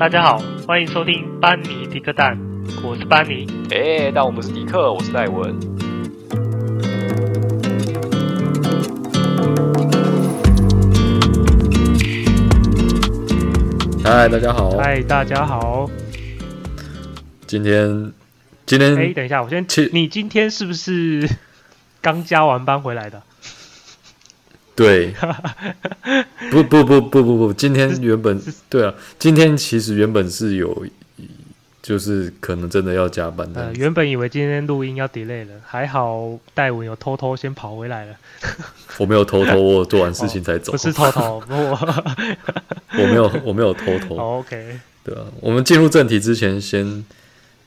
大家好，欢迎收听班尼迪克蛋，我是班尼。哎，但我们是迪克，我是戴文。嗨，大家好。嗨，大家好。今天，今天，哎，等一下，我先，你今天是不是刚加完班回来的？对，不不不不不不，今天原本对啊，今天其实原本是有，就是可能真的要加班的。呃，原本以为今天录音要 delay 了，还好戴文有偷偷先跑回来了。我没有偷偷，我做完事情才走。哦、不是偷偷，我 我没有我没有偷偷。Oh, OK，对啊，我们进入正题之前先，先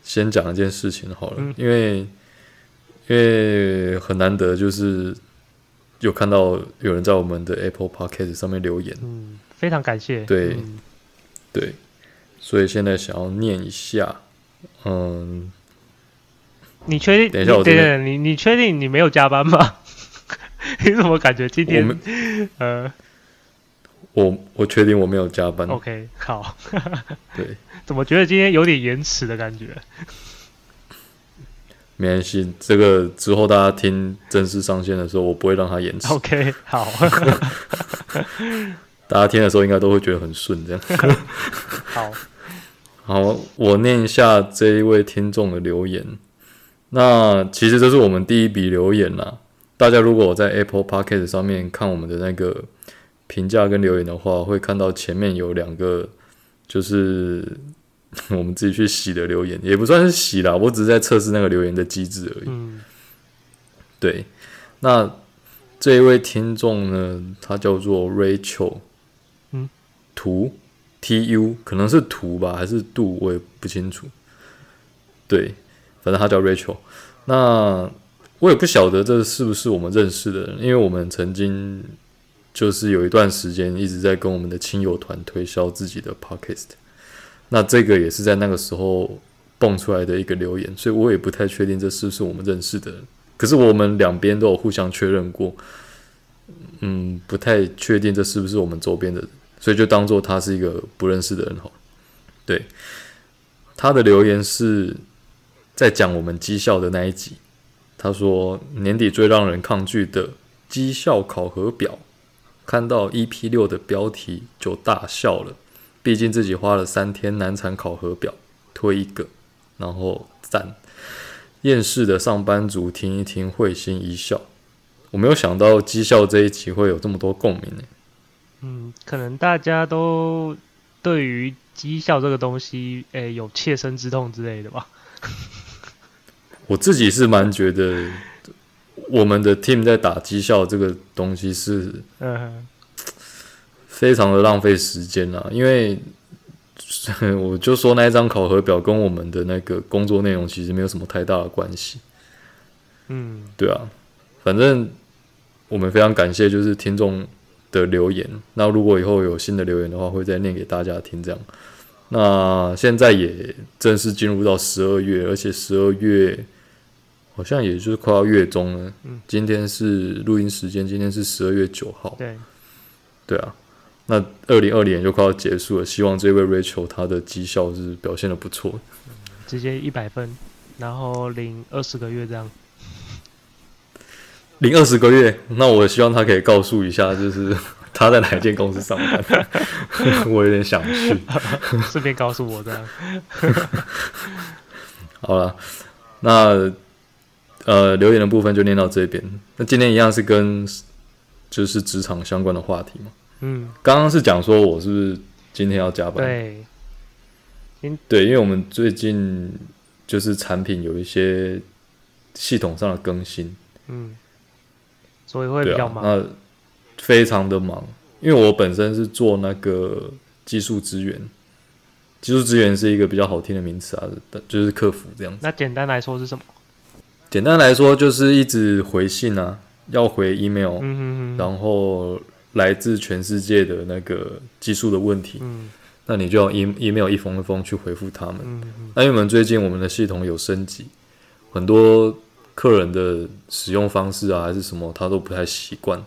先讲一件事情好了，嗯、因为因为很难得就是。有看到有人在我们的 Apple Podcast 上面留言，嗯，非常感谢。对，嗯、对，所以现在想要念一下，嗯，你确定？等一下，我等等，你你确定你没有加班吗？你怎么感觉今天？我呃，我我确定我没有加班。OK，好。对，怎么觉得今天有点延迟的感觉？没关系，这个之后大家听正式上线的时候，我不会让它延迟。OK，好。大家听的时候应该都会觉得很顺，这样。好，好，我念一下这一位听众的留言。那其实这是我们第一笔留言啦。大家如果在 Apple Podcast 上面看我们的那个评价跟留言的话，会看到前面有两个，就是。我们自己去洗的留言也不算是洗啦，我只是在测试那个留言的机制而已。嗯，对。那这一位听众呢，他叫做 Rachel，嗯，图 T U 可能是图吧，还是度，我也不清楚。对，反正他叫 Rachel。那我也不晓得这是不是我们认识的人，因为我们曾经就是有一段时间一直在跟我们的亲友团推销自己的 Podcast。那这个也是在那个时候蹦出来的一个留言，所以我也不太确定这是不是我们认识的人。可是我们两边都有互相确认过，嗯，不太确定这是不是我们周边的人，所以就当做他是一个不认识的人好。对，他的留言是在讲我们绩效的那一集，他说年底最让人抗拒的绩效考核表，看到 EP 六的标题就大笑了。毕竟自己花了三天难产考核表，推一个，然后赞，厌世的上班族听一听会心一笑。我没有想到绩效这一集会有这么多共鸣呢。嗯，可能大家都对于绩效这个东西，诶，有切身之痛之类的吧。我自己是蛮觉得，我们的 team 在打绩效这个东西是，嗯。非常的浪费时间啊，因为 我就说那一张考核表跟我们的那个工作内容其实没有什么太大的关系。嗯，对啊，反正我们非常感谢就是听众的留言。那如果以后有新的留言的话，会再念给大家听。这样，那现在也正式进入到十二月，而且十二月好像也就是快要月中了。嗯，今天是录音时间，今天是十二月九号。对，对啊。那二零二零年就快要结束了，希望这位 Rachel 她的绩效是表现的不错，直接一百分，然后领二十个月这样，领二十个月，那我希望他可以告诉一下，就是 他在哪一间公司上班，我有点想去，顺便告诉我这样。好了，那呃留言的部分就念到这边，那今天一样是跟就是职场相关的话题嘛。嗯，刚刚是讲说我是不是今天要加班？对，对，因为我们最近就是产品有一些系统上的更新，嗯，所以会比较忙，啊、那非常的忙。因为我本身是做那个技术支援，技术支援是一个比较好听的名词啊，就是客服这样子。那简单来说是什么？简单来说就是一直回信啊，要回 email，嗯哼哼，然后。来自全世界的那个技术的问题，嗯，那你就要 e email 一封一封去回复他们。嗯，那因为我们最近我们的系统有升级，很多客人的使用方式啊，还是什么，他都不太习惯。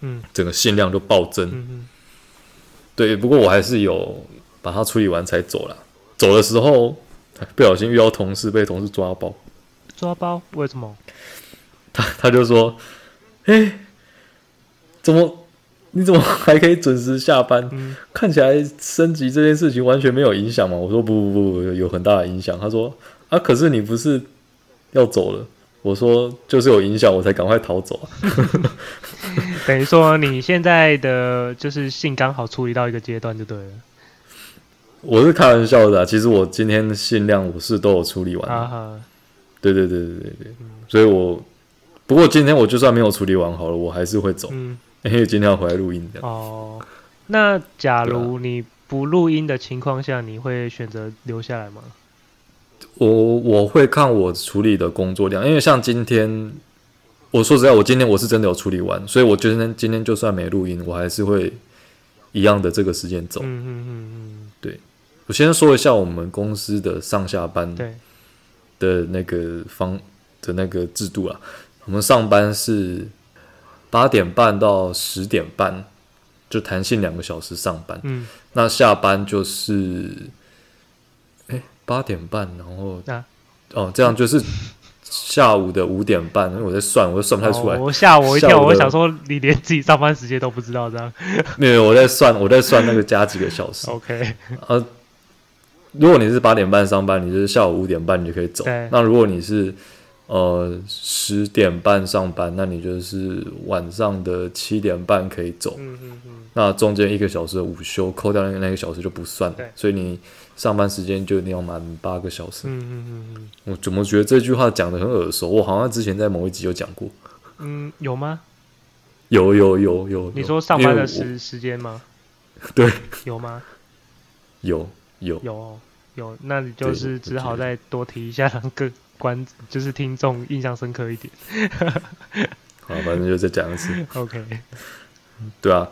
嗯，整个信量就暴增。嗯，对，不过我还是有把它处理完才走了。走的时候不小心遇到同事，被同事抓包。抓包？为什么？他他就说：“哎、欸，怎么？你怎么还可以准时下班？嗯、看起来升级这件事情完全没有影响嘛？”我说：“不不不不，有很大的影响。”他说：“啊，可是你不是要走了？”我说：“就是有影响，我才赶快逃走啊。”等于说你现在的就是信刚好处理到一个阶段就对了。我是开玩笑的、啊，其实我今天的信量我是都有处理完。啊，对对对对对所以我不过今天我就算没有处理完好了，我还是会走，嗯、因为今天要回来录音的。哦，那假如你不录音的情况下，你会选择留下来吗？我我会看我处理的工作量，因为像今天，我说实在，我今天我是真的有处理完，所以我今天今天就算没录音，我还是会一样的这个时间走。嗯嗯嗯嗯，对。我先说一下我们公司的上下班的那个方的那个制度啊。我们上班是八点半到十点半，就弹性两个小时上班。嗯，那下班就是，哎，八点半，然后啊，哦，这样就是下午的五点半。因为我在算，我都算不太出来。我吓我一跳，我想说你连自己上班时间都不知道，这样。没有，我在算，我在算那个加几个小时。OK，啊。如果你是八点半上班，你就是下午五点半你就可以走。那如果你是呃十点半上班，那你就是晚上的七点半可以走。嗯嗯嗯。那中间一个小时的午休扣掉那个那个小时就不算。对所以你上班时间就一定要满八个小时。嗯嗯嗯嗯。我怎么觉得这句话讲的很耳熟？我好像之前在某一集有讲过。嗯，有吗？有有有有。你说上班的时时间吗？对。有吗？有。有有有，那你就是只好再多提一下，让各观就是听众印象深刻一点。好，反正就再讲一次。OK。对啊，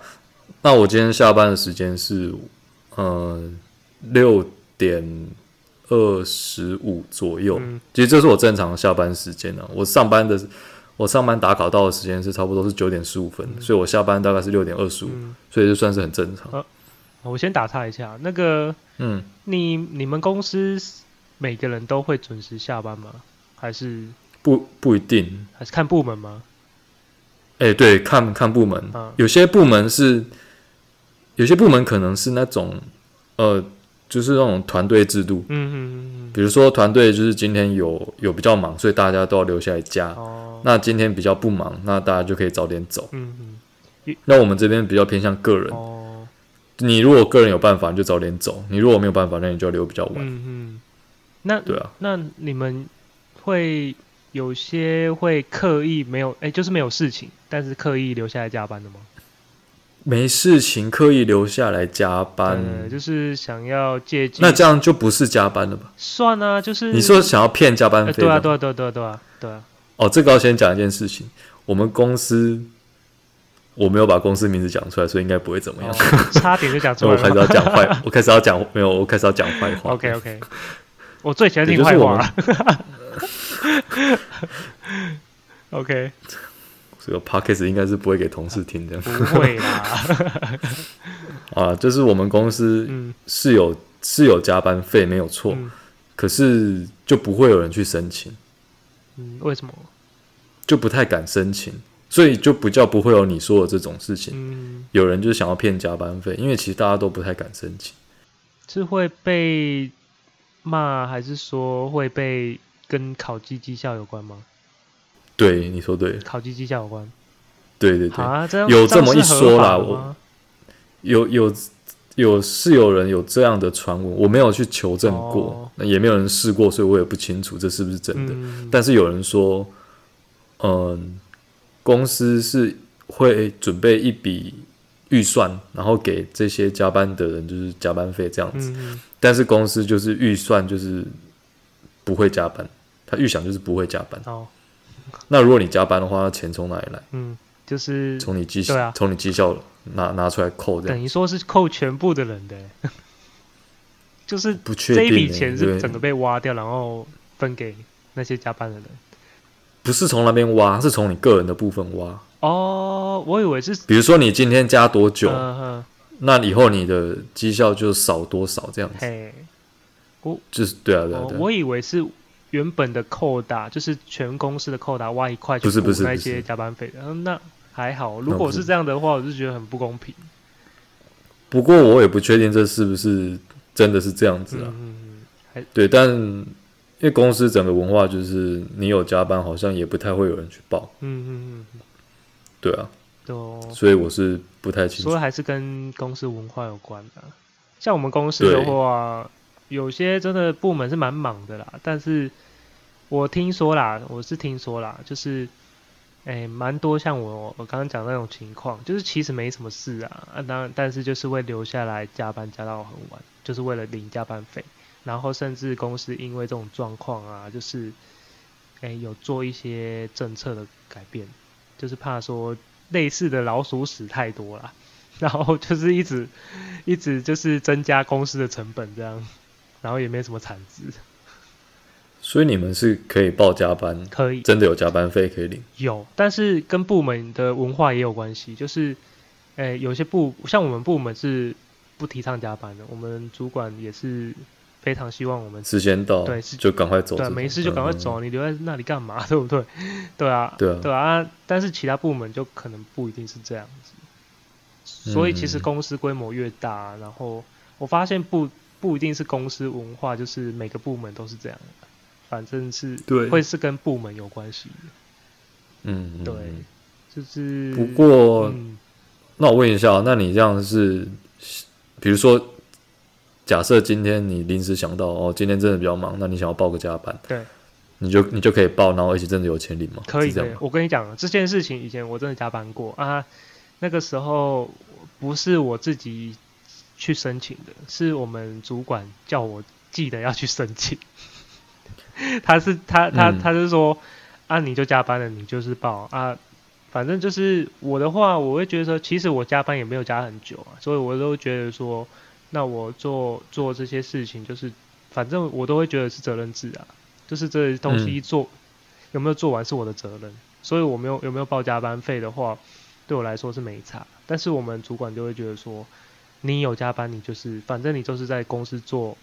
那我今天下班的时间是呃六点二十五左右。嗯、其实这是我正常的下班时间呢、啊。我上班的我上班打卡到的时间是差不多是九点十五分，嗯、所以我下班大概是六点二十五，所以就算是很正常。啊我先打岔一下，那个，嗯，你你们公司每个人都会准时下班吗？还是不不一定？还是看部门吗？哎、欸，对，看看部门，啊、有些部门是，有些部门可能是那种，呃，就是那种团队制度，嗯嗯嗯，比如说团队就是今天有有比较忙，所以大家都要留下来加，哦，那今天比较不忙，那大家就可以早点走，嗯嗯，那我们这边比较偏向个人，哦。你如果个人有办法，你就早点走；你如果没有办法，那你就要留比较晚。嗯嗯。那对啊，那你们会有些会刻意没有，哎、欸，就是没有事情，但是刻意留下来加班的吗？没事情刻意留下来加班，嗯、就是想要借机。那这样就不是加班了吧？算啊，就是你说想要骗加班费、欸？对啊，对啊，对啊，对啊，对啊，对啊。哦，这个要先讲一件事情，我们公司。我没有把公司名字讲出来，所以应该不会怎么样。哦、差点就讲出来了。我开始要讲坏，我开始要讲没有，我开始要讲坏话。OK OK，我最喜欢听坏话了。OK，这个 Podcast 应该是不会给同事听的。不会啦。啊，就是我们公司是有、嗯、是有加班费，没有错。嗯、可是就不会有人去申请。嗯，为什么？就不太敢申请。所以就不叫不会有你说的这种事情。嗯，有人就是想要骗加班费，因为其实大家都不太敢申请。是会被骂，还是说会被跟考绩绩效有关吗？对，你说对，考绩绩效有关。对对对，啊、这有这么一说啦。我有有有是有人有这样的传闻，我没有去求证过，那、哦、也没有人试过，所以我也不清楚这是不是真的。嗯、但是有人说，嗯。公司是会准备一笔预算，然后给这些加班的人，就是加班费这样子。嗯嗯，但是公司就是预算就是不会加班，他预想就是不会加班。哦，那如果你加班的话，钱从哪里来？嗯，就是从你绩效，从、啊、你绩效拿拿出来扣，等于说是扣全部的人的，就是这一笔钱是整个被挖掉，然后分给那些加班的人。不是从那边挖，是从你个人的部分挖。哦，我以为是，比如说你今天加多久，那以后你的绩效就少多少这样子。嘿，我就是对啊对啊对啊。哦，我以为是原本的扣打，就是全公司的扣打挖一块去补那些加班费的。嗯，那还好，如果是这样的话，我就觉得很不公平。不过我也不确定这是不是真的是这样子啊。嗯嗯。对，但因为公司整个文化就是你有加班，好像也不太会有人去报。嗯嗯嗯。对啊。都。所以我是不太清楚。所以还是跟公司文化有关的。像我们公司的话，有些真的部门是蛮忙的啦。但是我听说啦，我是听说啦，就是。哎，蛮多像我我刚刚讲的那种情况，就是其实没什么事啊，啊当然但是就是会留下来加班加到很晚，就是为了领加班费，然后甚至公司因为这种状况啊，就是哎有做一些政策的改变，就是怕说类似的老鼠屎太多了，然后就是一直一直就是增加公司的成本这样，然后也没什么产值。所以你们是可以报加班，可以真的有加班费可以领。有，但是跟部门的文化也有关系。就是，诶、欸，有些部像我们部门是不提倡加班的，我们主管也是非常希望我们时间到，对，就赶快走。对，没事就赶快走，嗯，你留在那里干嘛？对不对？对啊，对啊，对啊。但是其他部门就可能不一定是这样子。所以其实公司规模越大，然后我发现不不一定是公司文化，就是每个部门都是这样的。反正是对，会是跟部门有关系的。嗯，对，就是。不过，嗯、那我问一下，那你这样是，比如说，假设今天你临时想到，哦，今天真的比较忙，那你想要报个加班，对，你就你就可以报，然后而且真的有钱领吗？可以的。我跟你讲，这件事情以前我真的加班过啊，那个时候不是我自己去申请的，是我们主管叫我记得要去申请。他是他他他是说，啊，你就加班了，你就是报啊，反正就是我的话，我会觉得说，其实我加班也没有加很久啊，所以我都觉得说，那我做做这些事情，就是反正我都会觉得是责任制啊，就是这东西做、嗯、有没有做完是我的责任，所以我没有有没有报加班费的话，对我来说是没差，但是我们主管就会觉得说，你有加班，你就是反正你就是在公司做。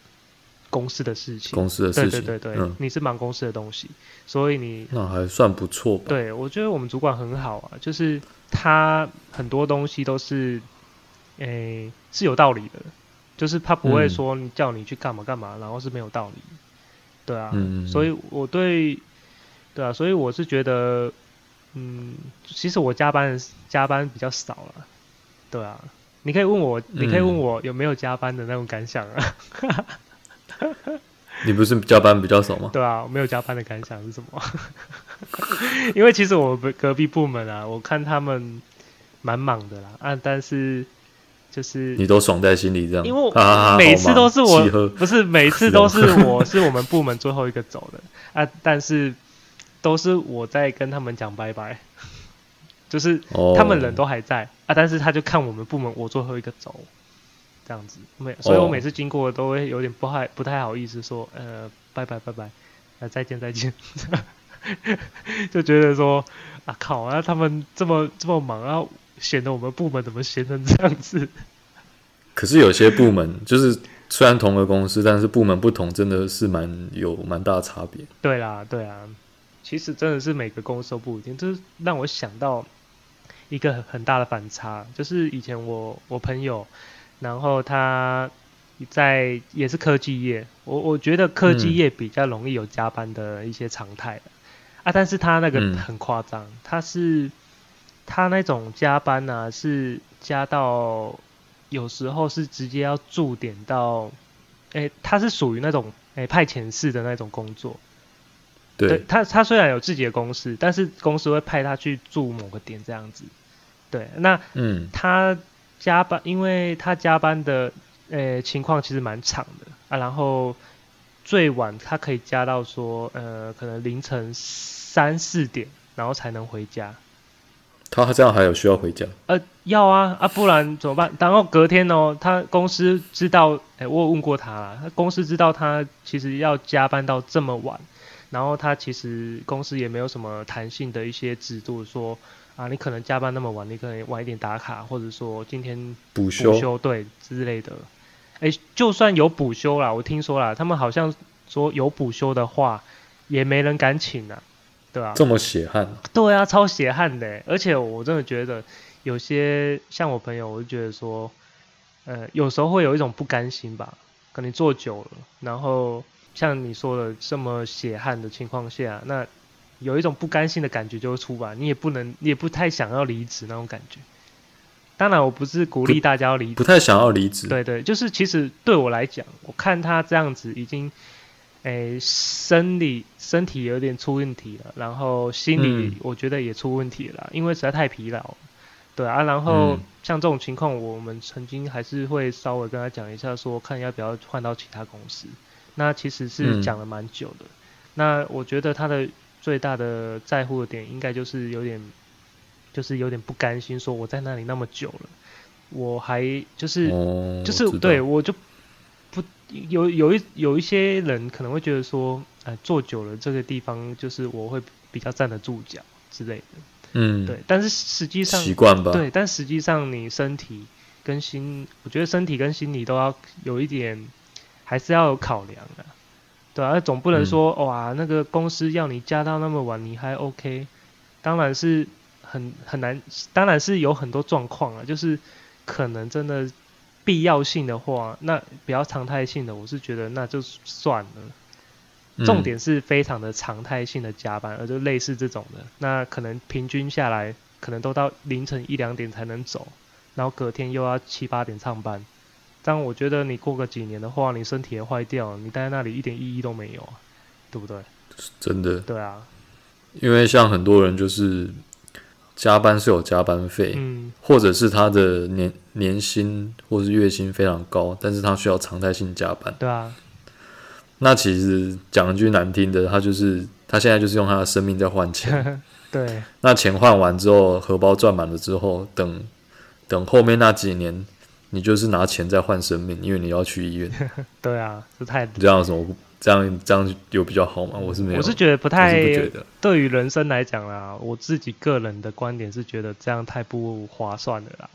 公司的事情，公司的事情，对对对对，嗯、你是忙公司的东西，所以你那还算不错吧？对，我觉得我们主管很好啊，就是他很多东西都是，诶、欸，是有道理的，就是他不会说你叫你去干嘛干嘛，然后是没有道理，对啊，嗯、所以我对，对啊，所以我是觉得，嗯，其实我加班加班比较少了，对啊，你可以问我，你可以问我有没有加班的那种感想啊。你不是加班比较少吗？对啊，我没有加班的感想是什么？因为其实我隔壁部门啊，我看他们蛮忙的啦，啊，但是就是你都爽在心里这样，因为每次都是我，不是每次都是我 是我们部门最后一个走的。啊，但是都是我在跟他们讲拜拜，就是他们人都还在、哦、啊，但是他就看我们部门我最后一个走。这样子，每，所以我每次经过都会有点不太不太好意思说，呃，拜拜拜拜，呃，再见再见，就觉得说，啊靠啊，他们这么这么忙啊，显得我们部门怎么闲成这样子？可是有些部门就是虽然同个公司，但是部门不同，真的是蛮有蛮大的差别。对啦，对啊，其实真的是每个公司都不一定，这是让我想到一个很很大的反差，就是以前我我朋友。然后他在也是科技业，我我觉得科技业比较容易有加班的一些常态、嗯、啊，但是他那个很夸张，嗯、他是他那种加班呢、啊、是加到有时候是直接要驻点到，诶，他是属于那种诶派遣式的那种工作，对，对他他虽然有自己的公司，但是公司会派他去驻某个点这样子，对，那嗯他。加班，因为他加班的，呃，情况其实蛮长的啊。然后最晚他可以加到说，呃，可能凌晨三四点，然后才能回家。他这样还有需要回家？呃，要啊，啊，不然怎么办？然后隔天哦，他公司知道，哎，我有问过他啦，他公司知道他其实要加班到这么晚，然后他其实公司也没有什么弹性的一些制度说。啊，你可能加班那么晚，你可能晚一点打卡，或者说今天补休，补休对之类的。哎，就算有补休啦，我听说啦，他们好像说有补休的话，也没人敢请啊，对吧、啊？这么血汗？对啊，超血汗的。而且我真的觉得，有些像我朋友，我就觉得说，呃，有时候会有一种不甘心吧，可能做久了，然后像你说的这么血汗的情况下，那有一种不甘心的感觉就会出来，你也不能，你也不太想要离职那种感觉。当然，我不是鼓励大家要离职，不太想要离职。对对，就是其实对我来讲，我看他这样子已经，诶，生理身体有点出问题了，然后心理我觉得也出问题了，嗯、因为实在太疲劳。对啊，然后像这种情况，我们曾经还是会稍微跟他讲一下说，说看要不要换到其他公司。那其实是讲了蛮久的。嗯、那我觉得他的最大的在乎的点，应该就是有点。就是有点不甘心，说我在那里那么久了，我还就是、哦、就是对我就不有有一有一些人可能会觉得说，哎，坐久了这个地方就是我会比较站得住脚之类的，嗯，对。但是实际上习惯吧，对。但实际上你身体跟心，我觉得身体跟心理都要有一点，还是要有考量的，对啊，总不能说、嗯、哇，那个公司要你加到那么晚，你还 OK，当然是。很很难，当然是有很多状况啊，就是可能真的必要性的话，那比较常态性的，我是觉得那就算了。嗯、重点是非常的常态性的加班，而就类似这种的，那可能平均下来，可能都到凌晨一两点才能走，然后隔天又要七八点上班。但我觉得你过个几年的话，你身体也坏掉了，你待在那里一点意义都没有啊，对不对？真的。对啊，因为像很多人就是。加班是有加班费，嗯，或者是他的年年薪或是月薪非常高，但是他需要常态性加班。对啊，那其实讲一句难听的，他就是他现在就是用他的生命在换钱。对，那钱换完之后，荷包赚满了之后，等等后面那几年，你就是拿钱在换生命，因为你要去医院。对啊，这太这样什么？这样这样有比较好吗？我是没有，我是觉得不太。对于人生来讲啦，我自己个人的观点是觉得这样太不划算了啦。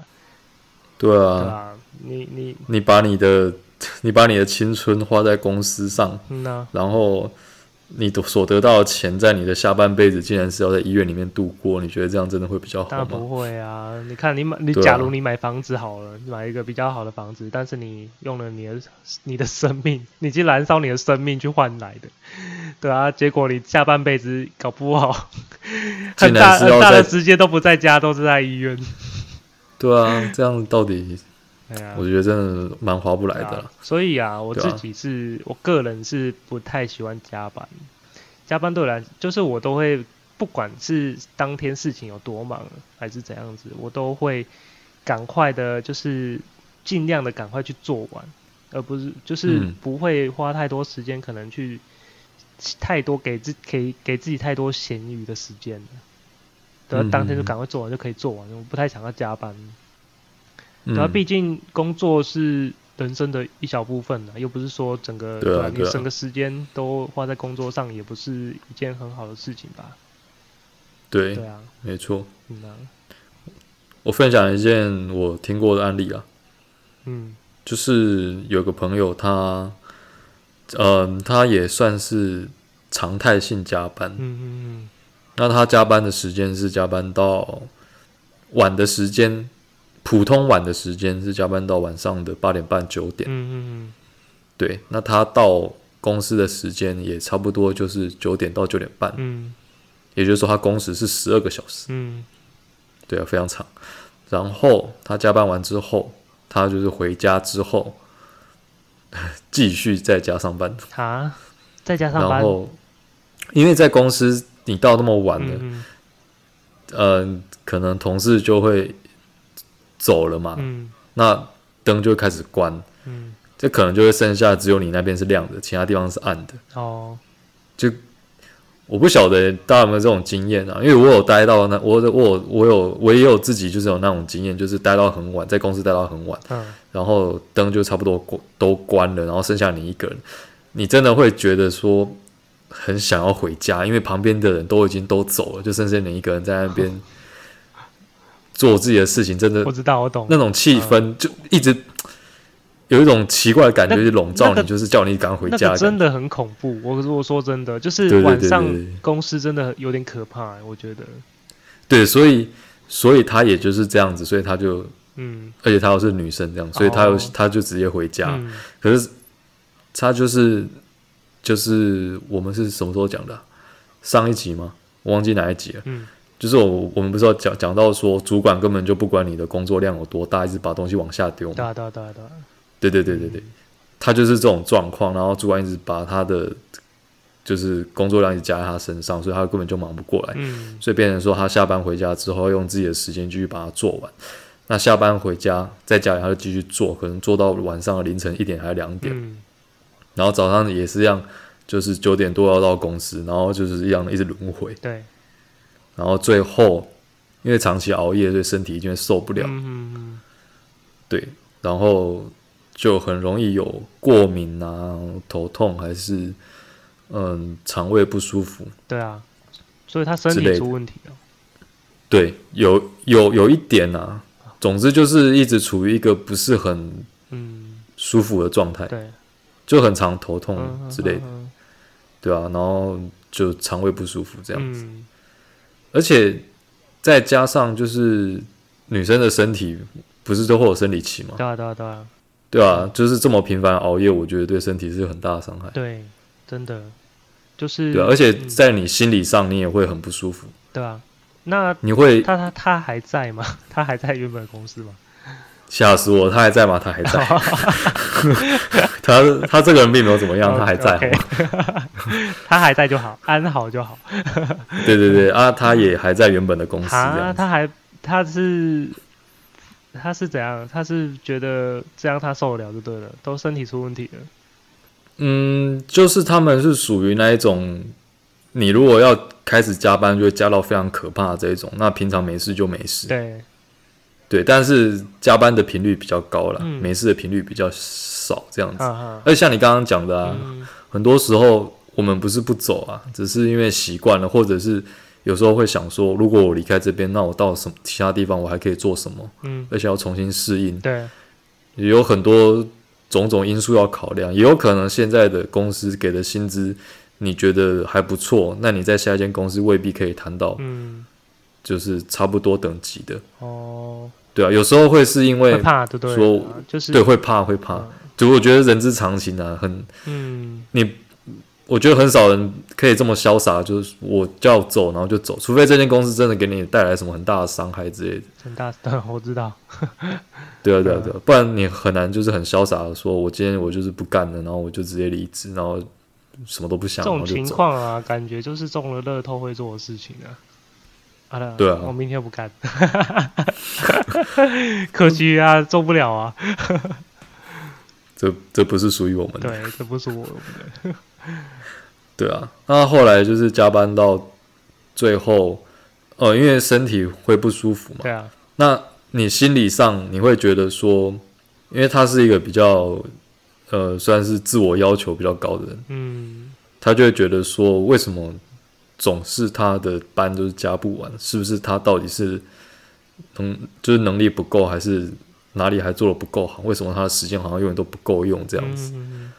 对啊，对啊，你你你把你的 你把你的青春花在公司上，嗯啊，然后。你所得到的钱，在你的下半辈子，竟然是要在医院里面度过？你觉得这样真的会比较好吗？当然不会啊！你看，你买，你假如你买房子好了，你买一个比较好的房子，但是你用了你的你的生命，你去燃烧你的生命去换来的，对啊，结果你下半辈子搞不好，很大很大的时间都不在家，都是在医院。对啊，这样到底？我觉得真的蛮划不来的，啊，所以啊，我自己是，啊、我个人是不太喜欢加班。加班对我来，就是我都会，不管是当天事情有多忙，还是怎样子，我都会赶快的，就是尽量的赶快去做完，而不是就是不会花太多时间，可能去太多给自给给自己太多闲余的时间。等到当天就赶快做完就可以做完，我不太想要加班。然后，毕竟工作是人生的一小部分，又不是说整个对、你整个时间都花在工作上，也不是一件很好的事情吧？对，对啊，没错。嗯、啊，我分享一件我听过的案例啊，嗯，就是有个朋友他，嗯、呃，他也算是常态性加班，嗯嗯嗯，那他加班的时间是加班到晚的时间。普通晚的时间是加班到晚上的八点半九点。嗯嗯嗯。对，那他到公司的时间也差不多就是九点到九点半。嗯。也就是说，他工时是十二个小时。嗯。对啊，非常长。然后他加班完之后，他就是回家之后 继续在家上班。啊，在家上班。然后，因为在公司你到那么晚了，嗯，呃，可能同事就会。走了嘛，嗯、那灯就会开始关，嗯，这可能就会剩下只有你那边是亮的，其他地方是暗的。哦，就我不晓得大家有没有这种经验啊？因为我有待到那，我我我有我也有自己就是有那种经验，就是待到很晚，在公司待到很晚，嗯，然后灯就差不多关都关了，然后剩下你一个人，你真的会觉得说很想要回家，因为旁边的人都已经都走了，就剩下你一个人在那边。做自己的事情，真的我知道，我懂那种气氛，就一直 有一种奇怪的感觉，就笼罩你，就是叫你赶快回家。真的很恐怖。我我说真的，就是晚上公司真的有点可怕，我觉得。对，所以所以他也就是这样子，所以他就嗯，而且他又是女生这样，所以他又他就直接回家。可是他就是就是我们是什么时候讲的？上一集吗？我忘记哪一集了。嗯。就是我，我们不是要讲讲到说，主管根本就不管你的工作量有多大，一直把东西往下丢嘛。对对对对。对对对对对，他就是这种状况，然后主管一直把他的就是工作量一直加在他身上，所以他根本就忙不过来。嗯。所以变成说，他下班回家之后，用自己的时间继续把它做完。那下班回家在家里，他就继续做，可能做到晚上的凌晨一点还是两点。嗯。然后早上也是一样，就是九点多要到公司，然后就是一样一直轮回。对。然后最后，因为长期熬夜，所以身体已经受不了。嗯，对，然后就很容易有过敏啊、头痛，还是嗯肠胃不舒服。对啊，所以他身体出问题了。对，有有有一点啊，总之就是一直处于一个不是很嗯舒服的状态。对，就很常头痛之类的。对啊，然后就肠胃不舒服这样子。而且再加上就是女生的身体不是都会有生理期吗？对啊，对啊，对啊，对啊，就是这么频繁熬夜，我觉得对身体是有很大的伤害。对，真的就是对啊，而且在你心理上，你也会很不舒服。对啊，那你会他他他还在吗？他还在原本的公司吗？吓死我！他还在吗？他还在。他他这个人并没有怎么样，他还在。他还在就好，安好就好。对对对啊，他也还在原本的公司。啊他还他是他是怎样？他是觉得这样他受得了就对了，都身体出问题了。嗯，就是他们是属于那一种，你如果要开始加班，就会加到非常可怕的这一种。那平常没事就没事。对。对，但是加班的频率比较高了，嗯、没事的频率比较少，这样子。啊、而且像你刚刚讲的啊，嗯、很多时候我们不是不走啊，只是因为习惯了，或者是有时候会想说，如果我离开这边，那我到什么其他地方，我还可以做什么？嗯，而且要重新适应。对，也有很多种种因素要考量，也有可能现在的公司给的薪资你觉得还不错，那你在下一间公司未必可以谈到，嗯，就是差不多等级的哦。对啊，有时候会是因为怕，对对，说就是对会怕会怕，就我觉得人之常情啊，很嗯，你我觉得很少人可以这么潇洒，就是我叫走然后就走，除非这间公司真的给你带来什么很大的伤害之类的。很大，对，我知道。对啊，对啊，对啊，不然你很难就是很潇洒的说，我今天我就是不干了，然后我就直接离职，然后什么都不想。这种情况啊，感觉就是中了乐透会做的事情啊。对啊，我明天不干，可惜啊，做不了啊。这这不是属于我们的，对，这不是我们的。对啊，那后来就是加班到最后，呃，因为身体会不舒服嘛。对啊。那你心理上你会觉得说，因为他是一个比较，呃，算是自我要求比较高的人，嗯，他就会觉得说，为什么？总是他的班就是加不完，是不是他到底是能就是能力不够，还是哪里还做的不够好？为什么他的时间好像永远都不够用这样子？嗯、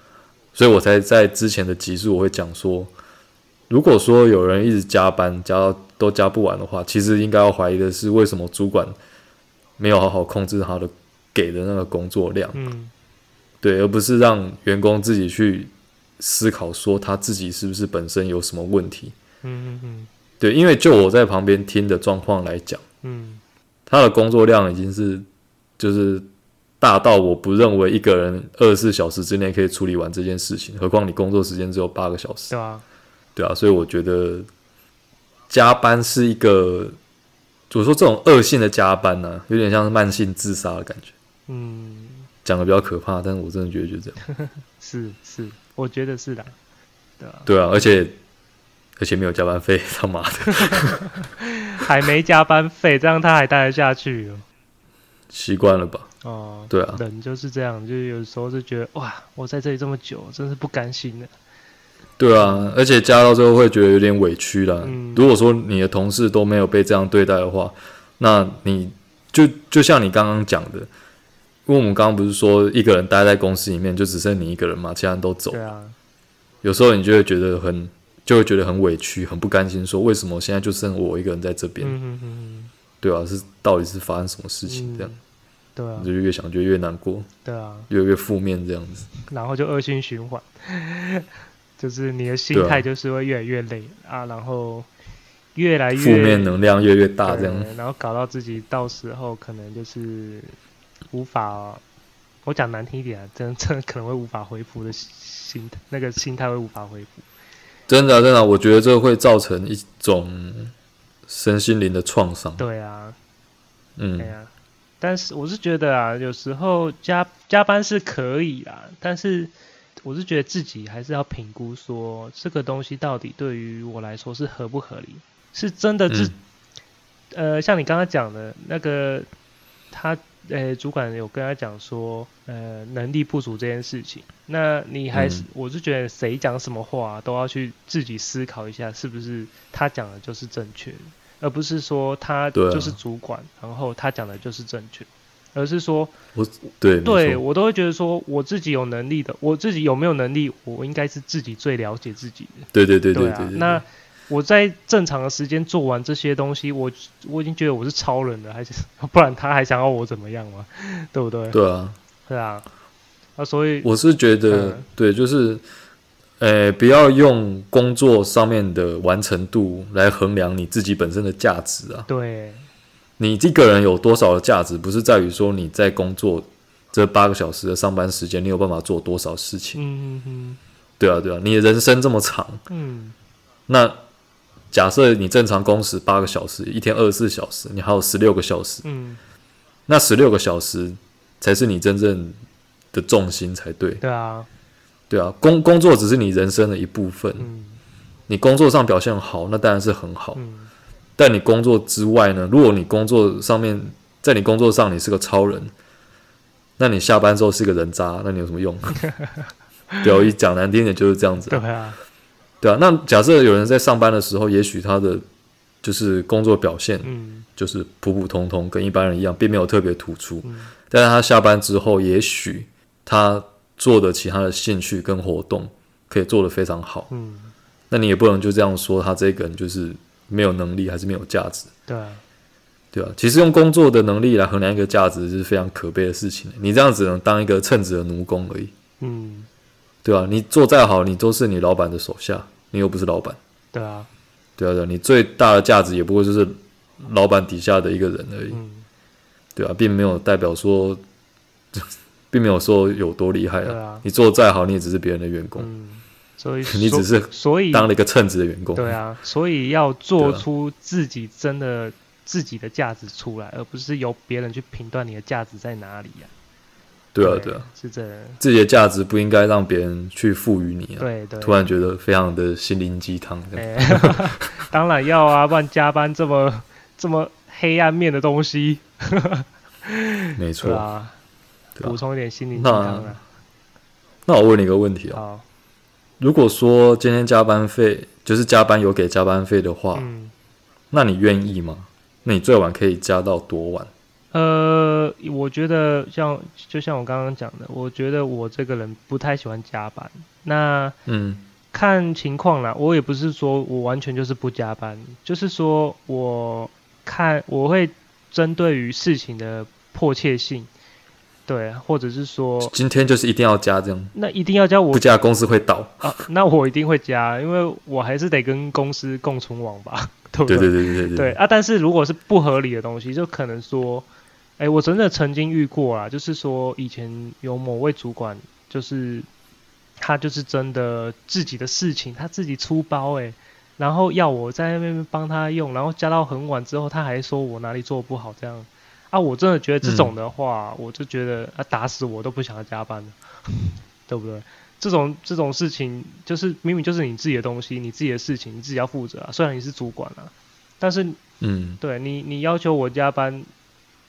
所以我才在之前的集数我会讲说，如果说有人一直加班加到都加不完的话，其实应该要怀疑的是为什么主管没有好好控制他的给的那个工作量，嗯、对，而不是让员工自己去思考说他自己是不是本身有什么问题。嗯嗯嗯，对，因为就我在旁边听的状况来讲，嗯，他的工作量已经是就是大到我不认为一个人二十四小时之内可以处理完这件事情，何况你工作时间只有八个小时，对啊，对啊，所以我觉得加班是一个，就是说这种恶性的加班呢、啊，有点像是慢性自杀的感觉，嗯，讲的比较可怕，但是我真的觉得就这样，是是，我觉得是的，对啊，对啊，而且。而且没有加班费，他妈的，还没加班费，这样他还待得下去？习惯了吧？哦，对啊，人就是这样，就有时候就觉得哇，我在这里这么久，真是不甘心的。对啊，而且加到最后会觉得有点委屈啦。嗯，如果说你的同事都没有被这样对待的话，那你就就像你刚刚讲的，因为我们刚刚不是说一个人待在公司里面就只剩你一个人嘛，其他人都走。对啊。有时候你就会觉得很，就会觉得很委屈，很不甘心，说为什么现在就剩我一个人在这边？嗯嗯嗯。对啊，是到底是发生什么事情这样？嗯、对啊。就越想就越难过。对啊。越来越负面这样子。然后就恶性循环，就是你的心态就是会越来越累啊，啊，然后越来越负面能量越来越大这样，然后搞到自己到时候可能就是无法，我讲难听一点啊，真的真的可能会无法恢复的。心那个心态会无法恢复，真的、啊、真的、啊，我觉得这会造成一种身心灵的创伤。对啊，嗯，对啊，但是我是觉得啊，有时候加加班是可以啦，但是我是觉得自己还是要评估说这个东西到底对于我来说是合不合理，是真的是，嗯、呃，像你刚刚讲的那个他。呃、欸，主管有跟他讲说，呃，能力不足这件事情，那你还是，嗯、我是觉得谁讲什么话都要去自己思考一下，是不是他讲的就是正确，而不是说他就是主管，啊、然后他讲的就是正确，而是说，我对对我都会觉得说，我自己有能力的，我自己有没有能力，我应该是自己最了解自己的。对对对对对，对，对，对，对。啊，那。我在正常的时间做完这些东西，我我已经觉得我是超人了，还是 不然他还想要我怎么样吗？对不对？对啊，对啊，啊，所以我是觉得，嗯、对，就是，呃，不要用工作上面的完成度来衡量你自己本身的价值啊。对，你这个人有多少的价值，不是在于说你在工作这八个小时的上班时间，你有办法做多少事情？嗯嗯嗯，对啊，对啊，你的人生这么长，嗯，那。假设你正常工时八个小时，一天二十四小时，你还有十六个小时，嗯，那十六个小时才是你真正的重心才对。对啊，对啊，工工作只是你人生的一部分。嗯，你工作上表现好，那当然是很好。嗯，但你工作之外呢？如果你工作上面，在你工作上你是个超人，那你下班之后是个人渣，那你有什么用？对，我一讲难听点就是这样子。对啊。对啊，那假设有人在上班的时候，也许他的就是工作表现，就是普普通通，跟一般人一样，并没有特别突出。嗯、但是他下班之后，也许他做的其他的兴趣跟活动可以做得非常好。嗯，那你也不能就这样说他这个人就是没有能力，还是没有价值。对啊，对啊，其实用工作的能力来衡量一个价值是非常可悲的事情。你这样只能当一个称职的奴工而已。嗯，对啊，你做再好，你都是你老板的手下。你又不是老板，对啊，对啊，对啊，你最大的价值也不过就是老板底下的一个人而已，嗯、对啊，并没有代表说，并没有说有多厉害啊。啊你做的再好，你也只是别人的员工，嗯、所以 你只是所以当了一个称职的员工。对啊，所以要做出自己真的自己的价值出来，啊、而不是由别人去评断你的价值在哪里呀、啊。对啊，对啊，是这样。自己的价值不应该让别人去赋予你啊。对对。突然觉得非常的心灵鸡汤。欸、当然要啊，不然加班这么这么黑暗面的东西。没错。对啊。补充一点心灵鸡汤啊。那我问你一个问题啊。好。如果说今天加班费就是加班有给加班费的话，嗯，那你愿意吗？那你最晚可以加到多晚？呃，我觉得像就像我刚刚讲的，我觉得我这个人不太喜欢加班。那嗯，看情况啦，我也不是说我完全就是不加班，就是说我看我会针对于事情的迫切性，对，或者是说今天就是一定要加这样，那一定要加我，我不加公司会倒啊，那我一定会加，因为我还是得跟公司共存亡吧，对不对？对对对对对，对啊，但是如果是不合理的东西，就可能说。哎、欸，我真的曾经遇过啊，就是说以前有某位主管，就是他就是真的自己的事情他自己出包哎、欸，然后要我在那边帮他用，然后加到很晚之后，他还说我哪里做不好这样啊，我真的觉得这种的话，嗯、我就觉得啊打死我都不想要加班了，对不对？这种这种事情就是明明就是你自己的东西，你自己的事情你自己要负责啊，虽然你是主管啊，但是嗯，对你你要求我加班。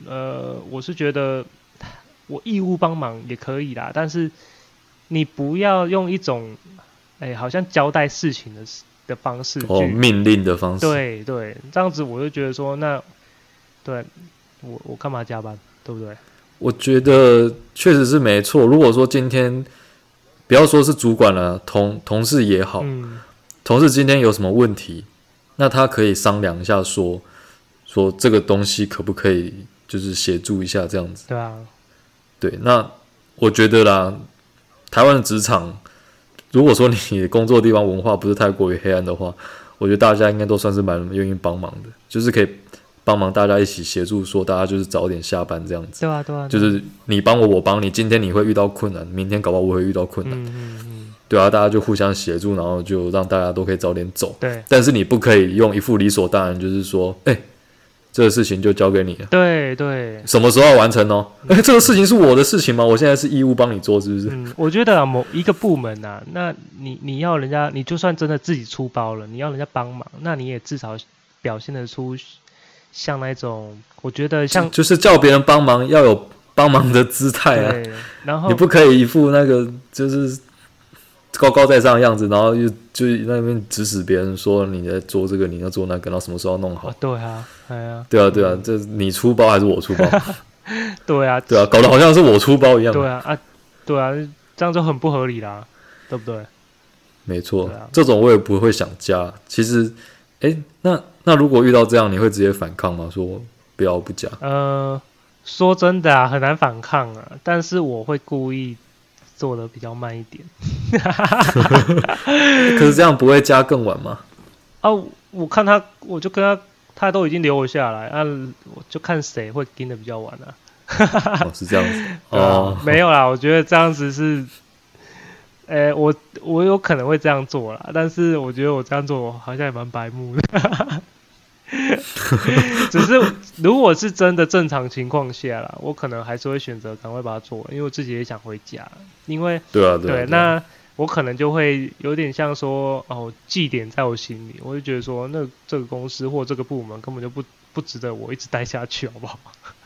呃，我是觉得我义务帮忙也可以啦，但是你不要用一种哎、欸，好像交代事情的的方式去，哦，命令的方式，对对，这样子我就觉得说，那对，我我干嘛加班，对不对？我觉得确实是没错。如果说今天不要说是主管了，同同事也好，嗯，同事今天有什么问题，那他可以商量一下说，说说这个东西可不可以，就是协助一下这样子。对啊，对，那我觉得啦，台湾的职场，如果说你工作的地方文化不是太过于黑暗的话，我觉得大家应该都算是蛮愿意帮忙的，就是可以。帮忙大家一起协助，说大家就是早点下班这样子。对啊，对啊，就是你帮我，我帮你。今天你会遇到困难，明天搞不好我会遇到困难。嗯嗯嗯。对啊，大家就互相协助，然后就让大家都可以早点走。对。但是你不可以用一副理所当然，就是说，哎，这个事情就交给你了。对对。什么时候要完成哦？哎，这个事情是我的事情吗？我现在是义务帮你做，是不是？嗯，我觉得啊，某一个部门呐，那你你要人家，你就算真的自己出包了，你要人家帮忙，那你也至少表现得出。像那种，我觉得像就，就是叫别人帮忙要有帮忙的姿态啊，对，然后你不可以一副那个就是高高在上的样子，然后又就那边指使别人说你在做这个，你要做那个，然后什么时候要弄好？啊对啊，哎呀，对啊，对啊，这你出包还是我出包？对啊，对啊，搞得好像是我出包一样。对啊，啊，对啊，这样就很不合理啦，对不对？没错，啊，这种我也不会想加。其实，哎，那。那如果遇到这样，你会直接反抗吗？说不要不加？呃，说真的啊，很难反抗啊。但是我会故意做的比较慢一点。可是这样不会加更晚吗？啊，我看他，我就跟他，他都已经留我下来啊，我就看谁会盯的比较晚啊。哦，是这样子 哦，没有啦，我觉得这样子是。呃、欸，我我有可能会这样做啦，但是我觉得我这样做好像也蛮白目的。只是如果是真的正常情况下啦，我可能还是会选择赶快把它做完，因为我自己也想回家。因为对啊，对，那我可能就会有点像说哦，绩点在我心里，我就觉得说，那这个公司或这个部门根本就不不值得我一直待下去，好不好？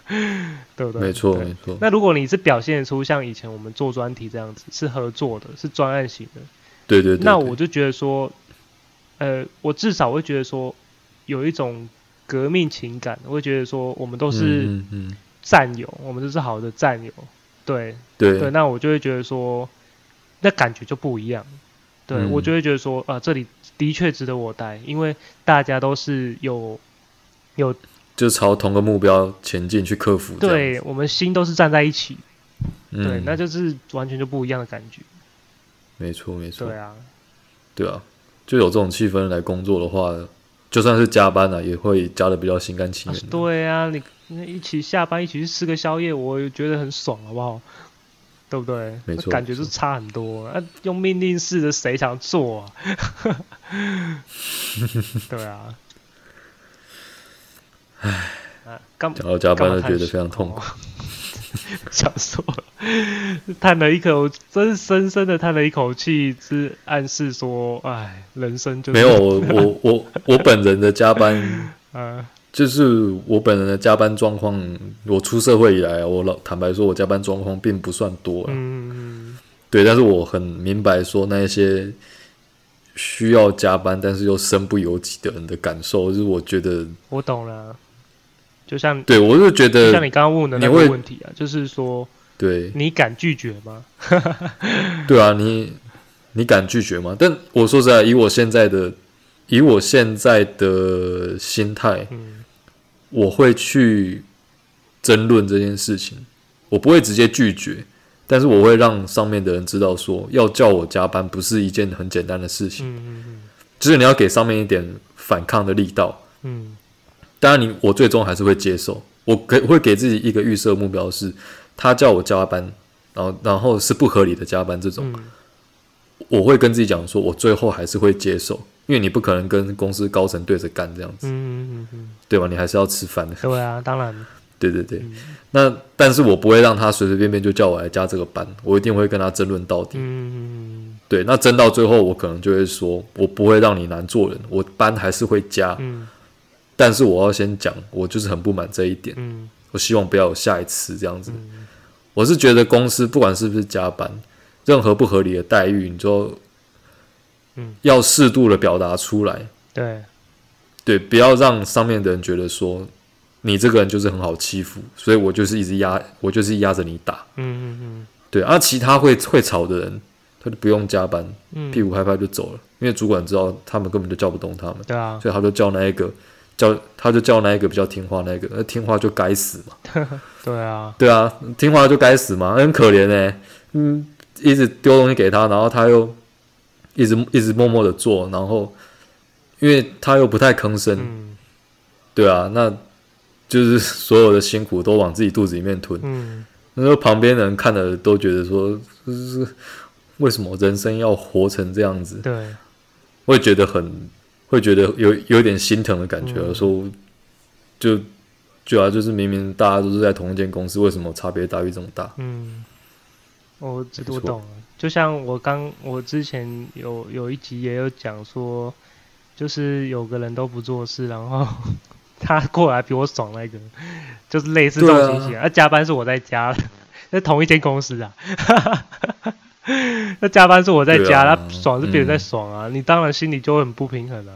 对不对？没错，没错。那如果你是表现出像以前我们做专题这样子，是合作的，是专案型的，对对对，对。那我就觉得说，呃，我至少会觉得说，有一种革命情感，我会觉得说，我们都是战友，嗯嗯嗯、我们都是好的战友，对对对。那我就会觉得说，那感觉就不一样。对、嗯、我就会觉得说，啊、呃，这里的确值得我待，因为大家都是有有。就朝同个目标前进，去克服。对，我们心都是站在一起，嗯，对，那就是完全就不一样的感觉。没错，没错。对啊，对啊，就有这种气氛来工作的话，就算是加班了，啊，也会加的比较心甘情愿，啊。对啊，你一起下班，一起去吃个宵夜，我也觉得很爽，好不好？对不对？没错，感觉就差很多。啊，用命令式的，谁想做啊？对啊。唉，啊，讲到加班就觉得非常痛苦。想说，叹了一口，真是深深的叹了一口气，是暗示说，哎，人生就是没有我我我我本人的加班，啊，就是我本人的加班状况。我出社会以来，我老坦白说，我加班状况并不算多了。嗯，对，但是我很明白说那些需要加班但是又身不由己的人的感受，就是我觉得我懂了。就像对我就觉得，像你刚刚问的那个问题啊，就是说，对，你敢拒绝吗？对啊，你你敢拒绝吗？但我说实在，以我现在的以我现在的心态，嗯，我会去争论这件事情，我不会直接拒绝，但是我会让上面的人知道说，说要叫我加班不是一件很简单的事情，嗯嗯嗯，就是你要给上面一点反抗的力道，嗯。当然，你我最终还是会接受。我给会给自己一个预设目标是，他叫我加班，然后然后是不合理的加班这种，嗯、我会跟自己讲说，我最后还是会接受，因为你不可能跟公司高层对着干这样子，嗯嗯嗯嗯，对吧？你还是要吃饭的。对啊，当然。对对对，嗯、那但是我不会让他随随便便就叫我来加这个班，我一定会跟他争论到底。嗯，对，那争到最后，我可能就会说，我不会让你难做人，我班还是会加。嗯但是我要先讲，我就是很不满这一点。嗯，我希望不要有下一次这样子。嗯，我是觉得公司不管是不是加班，任何不合理的待遇，你就嗯要适度的表达出来。对，对，不要让上面的人觉得说你这个人就是很好欺负，所以我就是一直压，我就是压着你打。嗯嗯嗯，对啊，其他会会吵的人，他就不用加班，嗯屁股拍拍就走了，因为主管知道他们根本就叫不动他们，对啊，所以他就叫那一个叫他就叫那一个比较听话那一个，那听话就该死嘛。对啊，对啊，听话就该死嘛，很可怜哎、欸，嗯，一直丢东西给他，然后他又一直一直默默的做，然后因为他又不太吭声，嗯。对啊，那就是所有的辛苦都往自己肚子里面吞，嗯，那时候旁边人看了都觉得说，就是为什么人生要活成这样子？对，会觉得很，会觉得有有点心疼的感觉，嗯说就就啊，就是明明大家都是在同一间公司，为什么差别待遇这么大？嗯，我我懂了，就像我刚我之前有有一集也有讲说，就是有个人都不做事，然后 他过来比我爽那个，就是类似这种情形。啊，加班是我在加，那同一间公司啊。那加班是我在加，那啊。他爽是别人在爽啊，嗯。你当然心里就会很不平衡啊。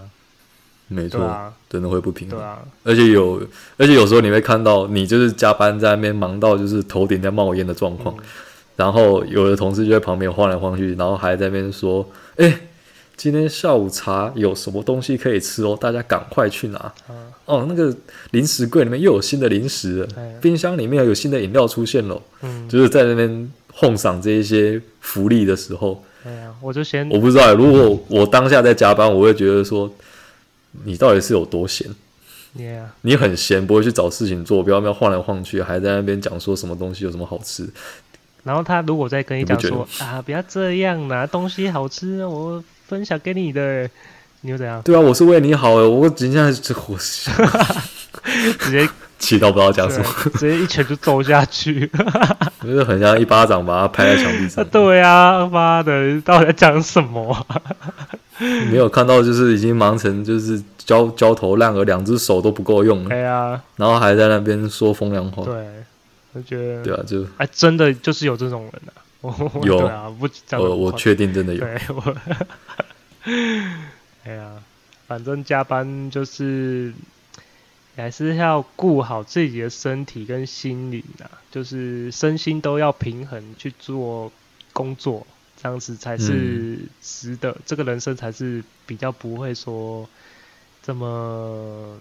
没错，啊，真的会不平衡。对啊，而且有，而且有时候你会看到，你就是加班在那边忙到就是头顶在冒烟的状况，嗯。然后有的同事就在旁边晃来晃去，然后还在那边说：“哎、今天下午茶有什么东西可以吃哦？大家赶快去拿啊哦！那个零食柜里面又有新的零食冰箱里面有新的饮料出现了。嗯，就是在那边哄赏这一些福利的时候，哎呀，我就先我不知道欸，如果我当下在加班，我会觉得说，你到底是有多闲你很闲，不会去找事情做，不要不要晃来晃去，还在那边讲说什么东西有什么好吃。然后他如果再跟你讲说啊，不要这样啦，东西好吃，我分享给你的，你又怎样？对啊，我是为你好的，我今天这我 直接气到不知道讲什么，直接一拳就揍下去。就是很像一巴掌把他拍在墙壁上。对啊，妈的，你到底在讲什么啊？没有看到，就是已经忙成就是焦焦头烂额，两只手都不够用了，哎呀，然后还在那边说风凉话。对，我觉得，对啊，就哎，真的就是有这种人啊。我有。对啊，不讲得呃，不夸我确定真的有。对我，哎呀，反正加班就是还是要顾好自己的身体跟心理啦，就是身心都要平衡去做工作，这样子才是值得，这个人生才是比较不会说这么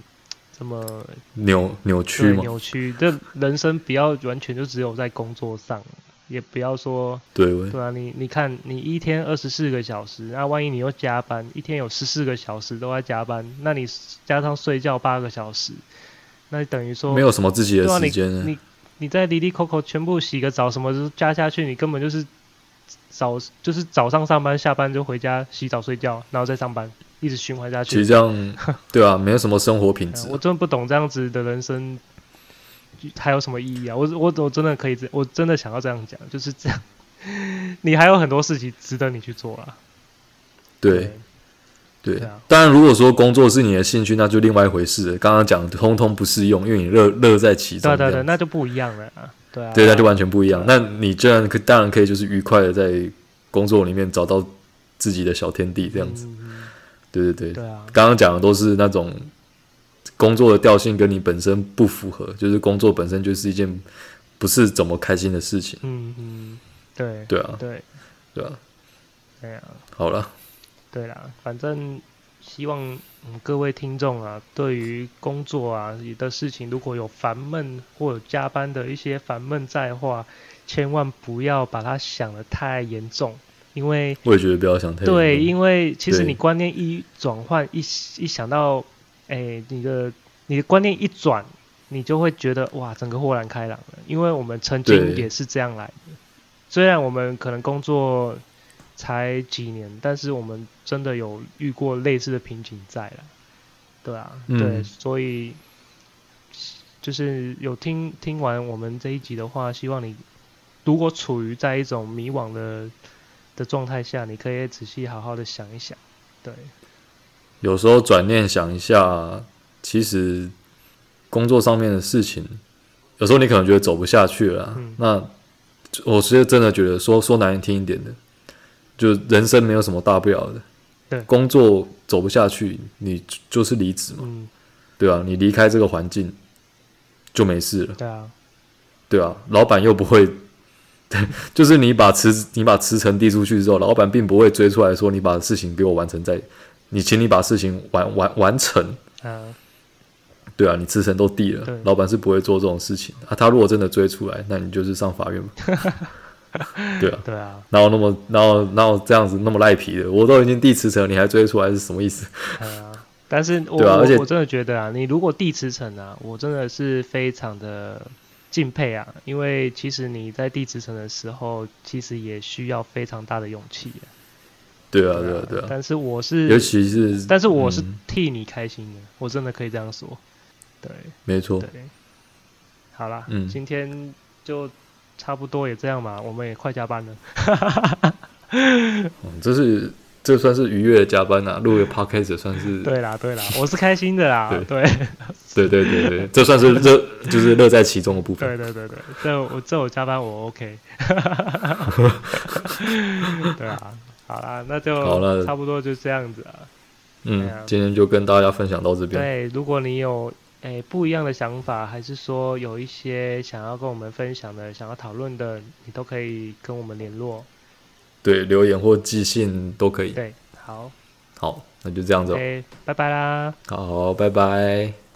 这么扭扭曲扭曲。这人生不要完全就只有在工作上，也不要说。对，对啊，你你看，你一天二十四个小时，那万一你又加班，一天有十四个小时都在加班，那你加上睡觉八个小时，那你等于说没有什么自己的时间呢。你你在哩哩扣扣全部洗个澡，什么都加下去，你根本就是早就是早上上班，下班就回家洗澡睡觉，然后再上班，一直循环下去。其实这样，对啊，没有什么生活品质我。真的不懂这样子的人生还有什么意义啊！我我我真的可以，我真的想要这样讲，就是这样。你还有很多事情值得你去做啊。对对对啊，当然，如果说工作是你的兴趣，那就另外一回事了。刚刚讲的通通不适用，因为你乐乐在其中。对对对，那就不一样了啊。对啊，对，那就完全不一样。那你这样可当然可以，就是愉快的在工作里面找到自己的小天地，这样子。嗯对对对，对啊，刚刚讲的都是那种工作的调性跟你本身不符合，就是工作本身就是一件不是怎么开心的事情。嗯嗯，对对啊，对。对啊。对啊，好了，对啦，反正希望嗯各位听众啊，对于工作啊的事情，如果有烦闷或者加班的一些烦闷在的话，千万不要把它想的太严重，因为我也觉得不要想太对，为因为其实你观念一转换，一一想到，哎，你的你的观念一转，你就会觉得哇，整个豁然开朗了。因为我们曾经也是这样来的，虽然我们可能工作才几年，但是我们真的有遇过类似的瓶颈在了。对啊，嗯对，所以就是有听听完我们这一集的话，希望你如果处于在一种迷惘的的状态下，你可以仔细好好的想一想。对，有时候转念想一下，其实工作上面的事情，有时候你可能觉得走不下去了那我是真的觉得说说难听一点的，就人生没有什么大不了的。对工作走不下去，你就是离职嘛，嗯，对啊，你离开这个环境，就没事了。对啊，对啊，老板又不会，就是你把辞你把辞呈递出去之后，老板并不会追出来说你把事情给我完成在，你请你把事情完完完成。嗯，对啊，你辞呈都递了，老板是不会做这种事情啊。他如果真的追出来，那你就是上法院嘛。对啊，对啊，然后那么，然后，然后这样子那么赖皮的，我都已经递辞呈，你还追出来是什么意思？啊，但是我，而且我真的觉得啊，你如果递辞呈啊，我真的是非常的敬佩啊，因为其实你在递辞呈的时候，其实也需要非常大的勇气啊。对啊，对啊，对啊。但是我是，尤其是，但是我是替你开心的，嗯，我真的可以这样说。对，没错。对，好啦，嗯，今天就。差不多也这样吧，我们也快加班了。嗯，这是这算是愉悦的加班呐，录个 podcast 算是。对啦对啦，我是开心的啦。对对对对对对，这算是乐，就是乐在其中的部分。对对对对，这我这我加班我 OK。对啊，好啦，那就好了，差不多就这样子啊。嗯，今天就跟大家分享到这边。对，如果你有。诶，不一样的想法，还是说有一些想要跟我们分享的、想要讨论的，你都可以跟我们联络。对，留言或寄信都可以。对，好，好，那就这样子。OK，拜拜啦。好，拜拜。